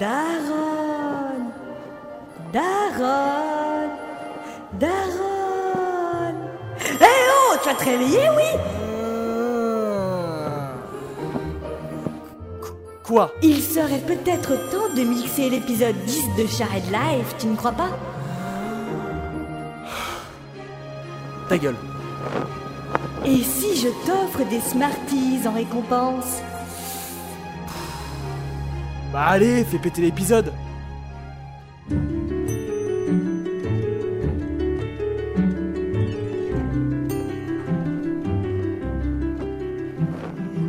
Daron Daron Daron. Eh oh, tu vas te réveiller, oui. Quoi? Il serait peut-être temps de mixer l'épisode 10 de Shared Life, tu ne crois pas? Ta gueule. Et si je t'offre des Smarties en récompense? Bah allez, fais péter l'épisode.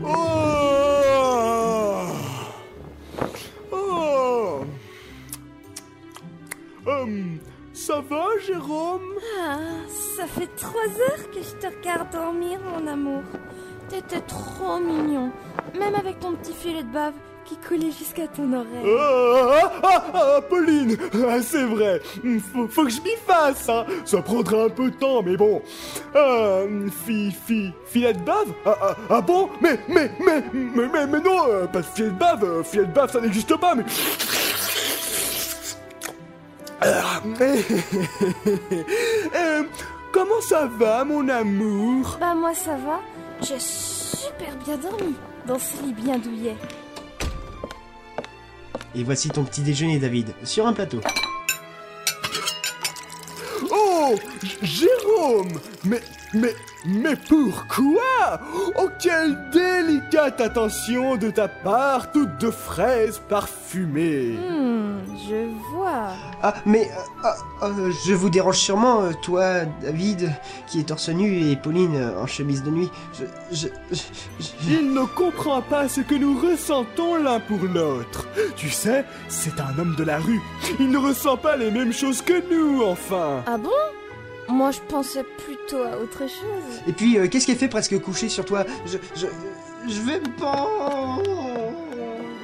Oh Oh Hum, Ça va, Jérôme? Ah, ça fait trois heures que je te regarde dormir, mon amour. T'étais trop mignon, même avec ton petit filet de bave qui coulait jusqu'à ton oreille. ah, ah, ah, Pauline ah, C'est vrai, faut, faut que je m'y fasse, hein. Ça prendra un peu de temps, mais bon. Ah, fi, fi, filet de bave? Ah, ah, ah bon? Mais, mais, mais, mais, mais, mais non, euh, pas de filet de bave, euh, filet de bave ça n'existe pas, mais... Mais- Euh, comment ça va, mon amour? Bah moi ça va, j'ai super bien dormi dans ce lit bien douillet. Et voici ton petit déjeuner, David, sur un plateau. Oh J- Jérôme Mais, mais, mais pourquoi? Oh, quelle délicate attention de ta part, toute de fraises parfumées Hmm, je vois. Ah, mais euh, ah, euh, je vous dérange sûrement, euh, toi, David, qui est torse nu, et Pauline en chemise de nuit. Je, je, je- je- Il ne comprend pas ce que nous ressentons l'un pour l'autre. Tu sais, c'est un homme de la rue. Il ne ressent pas les mêmes choses que nous, enfin. Ah bon? Moi je pensais plutôt à autre chose. Et puis, euh, qu'est-ce est fait presque couché sur toi? Je, je, je vais pas.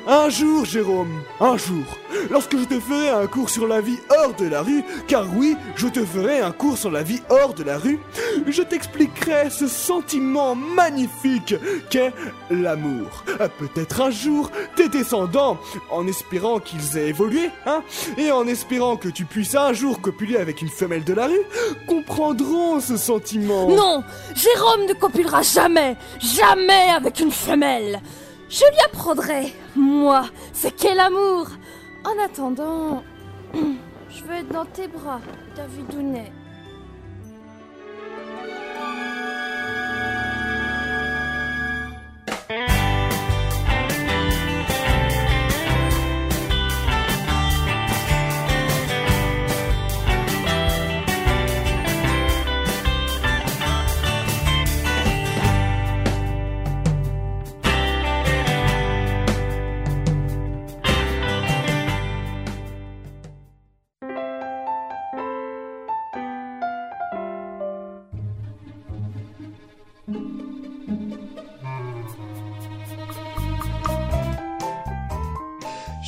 Un jour, Jérôme, un jour, lorsque je te ferai un cours sur la vie hors de la rue, car oui, je te ferai un cours sur la vie hors de la rue, je t'expliquerai ce sentiment magnifique qu'est l'amour. Peut-être un jour, tes descendants, en espérant qu'ils aient évolué, hein, et en espérant que tu puisses un jour copuler avec une femelle de la rue, comprendront ce sentiment. Non Jérôme ne copulera jamais Jamais avec une femelle Je lui apprendrai, moi, c'est quel amour En attendant, je veux être dans tes bras, Davidounet.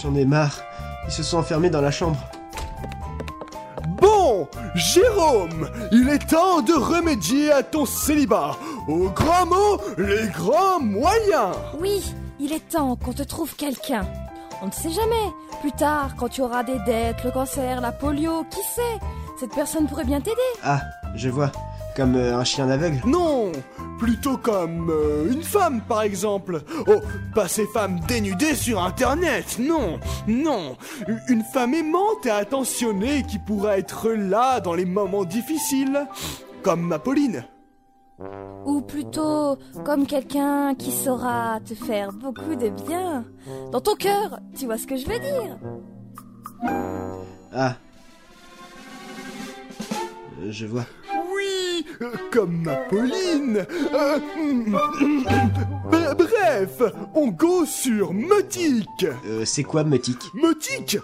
J'en ai marre. Ils se sont enfermés dans la chambre. Bon, Jérôme, il est temps de remédier à ton célibat. Au grand mot, les grands moyens. Oui, il est temps qu'on te trouve quelqu'un. On ne sait jamais. Plus tard, quand tu auras des dettes, le cancer, la polio, qui sait? Cette personne pourrait bien t'aider. Ah, je vois. Comme euh, un chien aveugle. Non, plutôt comme euh, une femme, par exemple. Oh, pas ces femmes dénudées sur Internet. Non, non. Une femme aimante et attentionnée qui pourra être là dans les moments difficiles. Comme ma Pauline. Ou plutôt comme quelqu'un qui saura te faire beaucoup de bien. Dans ton cœur, tu vois ce que je veux dire Ah. Euh, Je vois. Comme ma Pauline. Euh, Bre- Bref, on go sur Motique. Euh, c'est quoi, Metique Motique?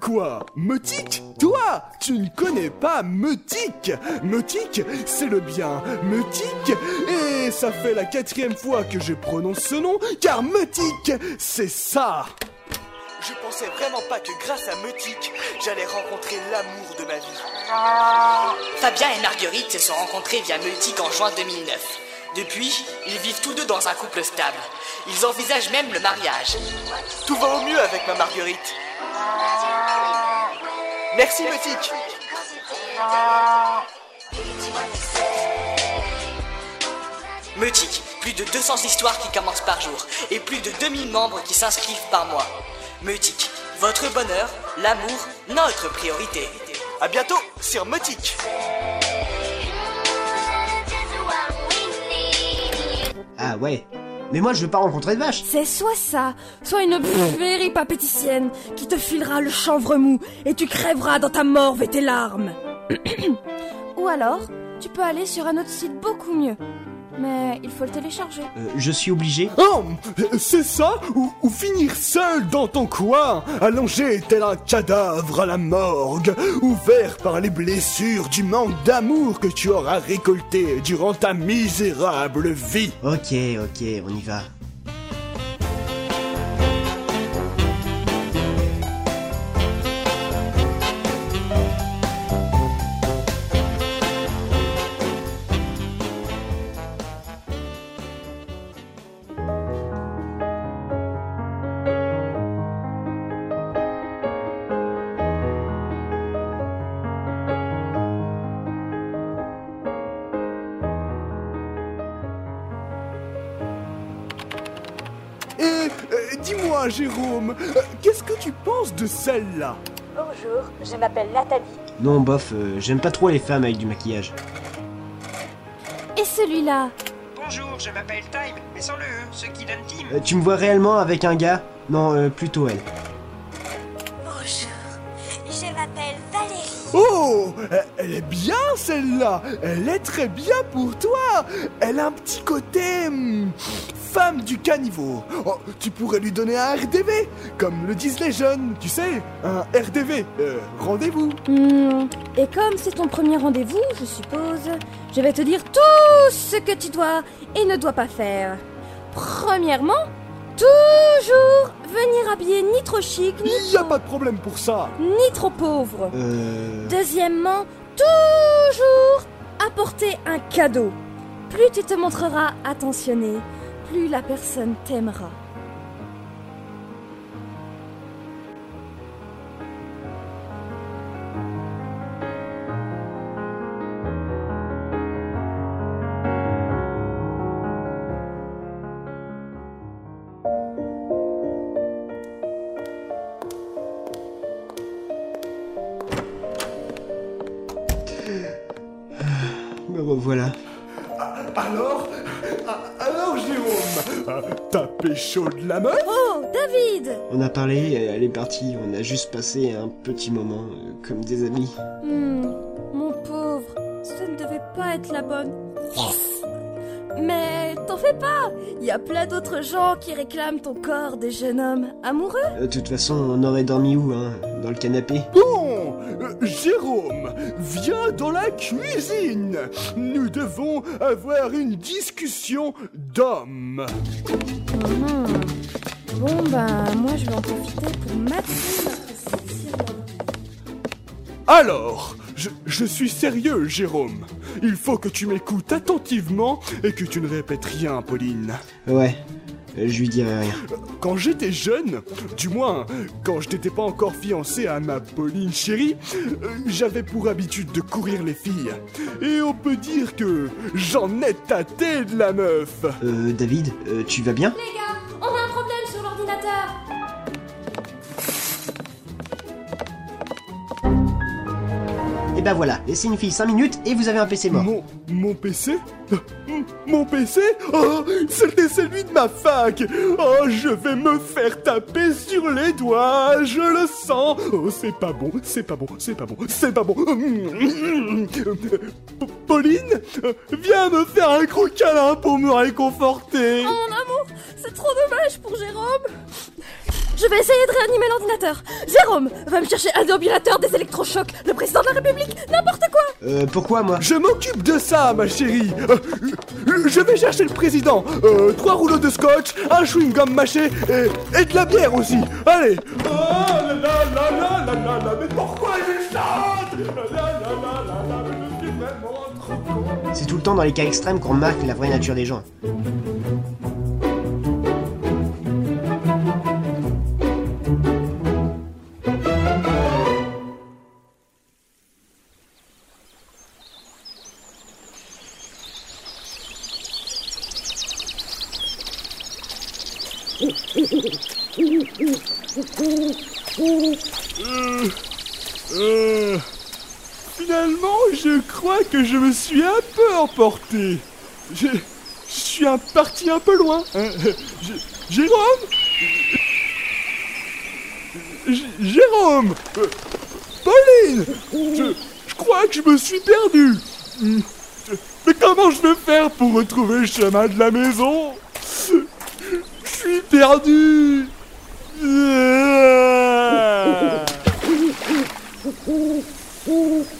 Quoi? Motique? Toi Tu ne connais pas Motique? Motique, c'est le bien Motique. Et ça fait la quatrième fois que je prononce ce nom, car Motique, c'est ça Je pensais vraiment pas que grâce à Motique, j'allais rencontrer l'amour de ma vie. Fabien et Marguerite se sont rencontrés via Multic en juin 2009. Depuis, ils vivent tous deux dans un couple stable. Ils envisagent même le mariage. Tout va au mieux avec ma Marguerite. Merci, Mutique Meutique, plus de 200 histoires qui commencent par jour et plus de 2000 membres qui s'inscrivent par mois. Meutique, votre bonheur, l'amour, notre priorité. À bientôt sur Mutique Ah ouais. Mais moi, je veux pas rencontrer de vache. C'est soit ça, soit une prairie papéticienne qui te filera le chanvre mou et tu crèveras dans ta morve et tes larmes. Ou alors, tu peux aller sur un autre site beaucoup mieux. Mais il faut le télécharger. Euh, je suis obligé. Oh, c'est ça ou, ou finir seul dans ton coin, allongé tel un cadavre à la morgue, ouvert par les blessures du manque d'amour que tu auras récolté durant ta misérable vie. Ok, ok, on y va. Et euh, dis-moi, Jérôme, euh, qu'est-ce que tu penses de celle-là? Bonjour, je m'appelle Nathalie. Non, bof, euh, j'aime pas trop les femmes avec du maquillage. Et celui-là? Bonjour, je m'appelle Time, mais sans le E, ce qui donne Tim. Euh, tu me vois réellement avec un gars? Non, euh, plutôt elle. M'appelle Valérie. Oh Elle est bien celle-là Elle est très bien pour toi Elle a un petit côté... hum, femme du caniveau Oh, Tu pourrais lui donner un RDV, comme le disent les jeunes, tu sais Un RDV, euh, rendez-vous Hmm, Et comme c'est ton premier rendez-vous, je suppose, je vais te dire tout ce que tu dois et ne dois pas faire. Premièrement, toujours venir habillé ni trop chic, ni, Il n'y a pas de problème pour ça ni trop pauvre. Euh... Deuxièmement, toujours apporter un cadeau. Plus tu te montreras attentionné, plus la personne t'aimera. Me revoilà. Alors ah, Alors Jérôme ah, T'as pécho de la meuf? Oh, David On a parlé, elle est partie, on a juste passé un petit moment, euh, comme des amis. Hmm, mon pauvre, ce ne devait pas être la bonne. Mais t'en fais pas Il y a plein d'autres gens qui réclament ton corps des jeunes hommes amoureux. Euh, De toute façon, on aurait dormi où, hein Dans le canapé? Jérôme, viens dans la cuisine. Nous devons avoir une discussion d'hommes. Mhm. Bon ben, moi je vais en profiter pour sirop. Alors, je, je suis sérieux, Jérôme. Il faut que tu m'écoutes attentivement et que tu ne répètes rien, Pauline. Ouais, je lui dirai rien. Quand j'étais jeune, du moins quand je n'étais pas encore fiancé à ma Pauline chérie, euh, j'avais pour habitude de courir les filles. Et on peut dire que j'en ai tâté de la meuf. Euh, David, euh, tu vas bien? Les gars, Et ben voilà, laissez une fille 5 minutes et vous avez un PC mort. Mon, mon PC Mon PC Oh, c'était celui de ma fac. Oh, je vais me faire taper sur les doigts, je le sens. Oh, c'est pas bon, c'est pas bon, c'est pas bon, c'est pas bon. Pauline Viens me faire un gros câlin pour me réconforter. Oh mon amour, c'est trop dommage pour Jérôme Je vais essayer de réanimer l'ordinateur Jérôme, va me chercher un déambulateur des électrochocs, le président de la République, n'importe quoi Euh, pourquoi moi Je m'occupe de ça, ma chérie Euh, Je vais chercher le président Euh, Trois rouleaux de scotch, un chewing-gum mâché et, et de la bière aussi Allez Oh là là là là là là là Mais pourquoi il chante La la la la la la Mais je suis vraiment trop con C'est tout le temps dans les cas extrêmes qu'on remarque la vraie nature des gens. Euh, euh, finalement, je crois que je me suis un peu emporté. Je, suis parti un peu loin. hein. Jérôme Jérôme Euh, Pauline je, crois que je me suis perdu. Hmm. Mais comment je vais faire pour retrouver le chemin de la maison? Je suis perdu. Ah. Ooh, ooh.